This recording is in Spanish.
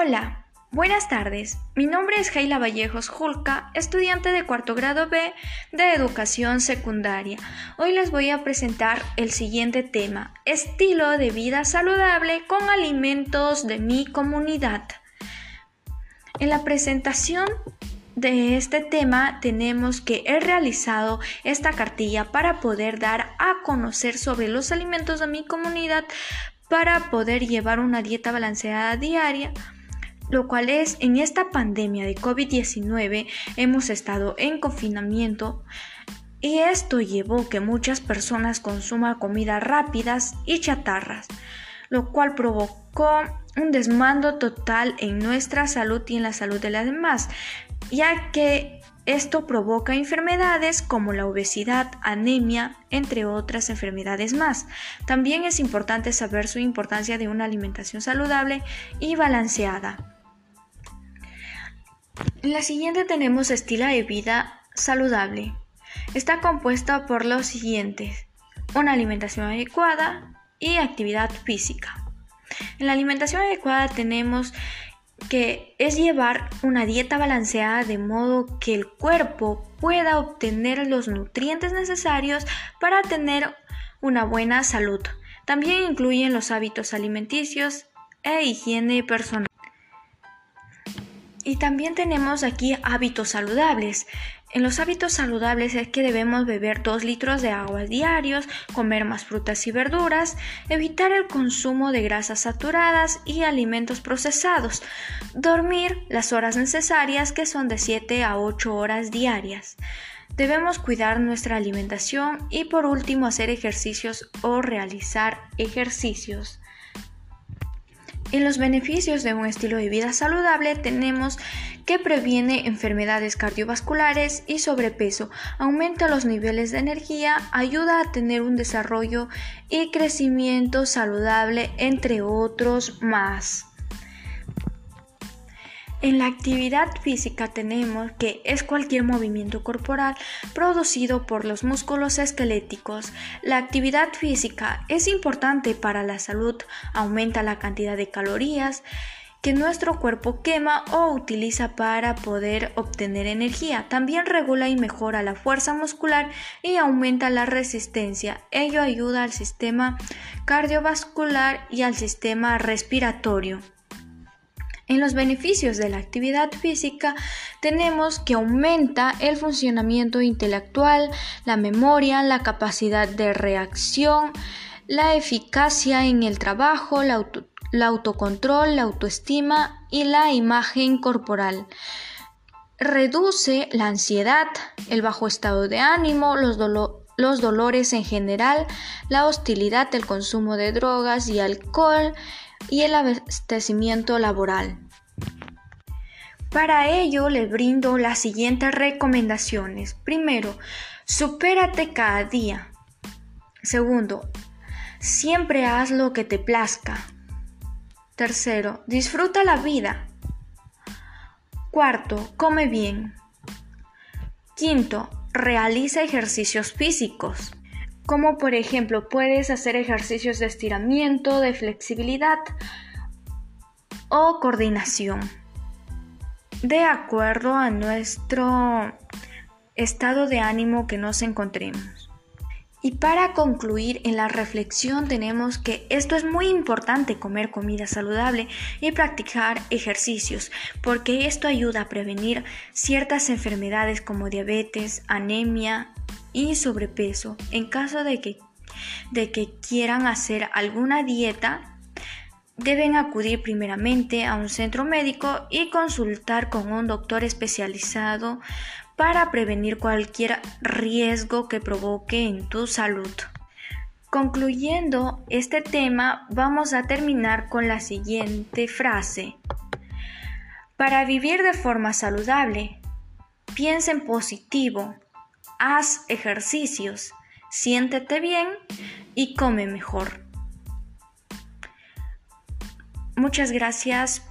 Hola, buenas tardes. Mi nombre es Heila Vallejos Julca, estudiante de cuarto grado B de educación secundaria. Hoy les voy a presentar el siguiente tema, estilo de vida saludable con alimentos de mi comunidad. En la presentación de este tema tenemos que he realizado esta cartilla para poder dar a conocer sobre los alimentos de mi comunidad para poder llevar una dieta balanceada diaria lo cual es en esta pandemia de COVID-19 hemos estado en confinamiento y esto llevó que muchas personas consuman comidas rápidas y chatarras, lo cual provocó un desmando total en nuestra salud y en la salud de las demás, ya que esto provoca enfermedades como la obesidad, anemia, entre otras enfermedades más. También es importante saber su importancia de una alimentación saludable y balanceada. En la siguiente tenemos estilo de vida saludable. Está compuesta por los siguientes. Una alimentación adecuada y actividad física. En la alimentación adecuada tenemos que es llevar una dieta balanceada de modo que el cuerpo pueda obtener los nutrientes necesarios para tener una buena salud. También incluyen los hábitos alimenticios e higiene personal. Y también tenemos aquí hábitos saludables. En los hábitos saludables es que debemos beber 2 litros de agua diarios, comer más frutas y verduras, evitar el consumo de grasas saturadas y alimentos procesados, dormir las horas necesarias que son de 7 a 8 horas diarias. Debemos cuidar nuestra alimentación y por último hacer ejercicios o realizar ejercicios. En los beneficios de un estilo de vida saludable tenemos que previene enfermedades cardiovasculares y sobrepeso, aumenta los niveles de energía, ayuda a tener un desarrollo y crecimiento saludable, entre otros más. En la actividad física tenemos que es cualquier movimiento corporal producido por los músculos esqueléticos. La actividad física es importante para la salud, aumenta la cantidad de calorías que nuestro cuerpo quema o utiliza para poder obtener energía. También regula y mejora la fuerza muscular y aumenta la resistencia. Ello ayuda al sistema cardiovascular y al sistema respiratorio. En los beneficios de la actividad física tenemos que aumenta el funcionamiento intelectual, la memoria, la capacidad de reacción, la eficacia en el trabajo, la, autocontrol, la autoestima y la imagen corporal. Reduce la ansiedad, el bajo estado de ánimo, los, los dolores en general, la hostilidad, el consumo de drogas y alcohol, y el abastecimiento laboral. Para ello les brindo las siguientes recomendaciones. Primero, supérate cada día. Segundo, siempre haz lo que te plazca. Tercero, disfruta la vida. Cuarto, come bien. Quinto, realiza ejercicios físicos como por ejemplo puedes hacer ejercicios de estiramiento, de flexibilidad o coordinación de acuerdo a nuestro estado de ánimo que nos encontremos. Y para concluir en la reflexión tenemos que esto es muy importante comer comida saludable y practicar ejercicios porque esto ayuda a prevenir ciertas enfermedades como diabetes, anemia, y sobrepeso, en caso de que, de que quieran hacer alguna dieta, deben acudir primeramente a un centro médico y consultar con un doctor especializado para prevenir cualquier riesgo que provoque en tu salud. Concluyendo este tema, vamos a terminar con la siguiente frase. Para vivir de forma saludable, piensa en positivo, haz ejercicios, siéntete bien y come mejor. Muchas gracias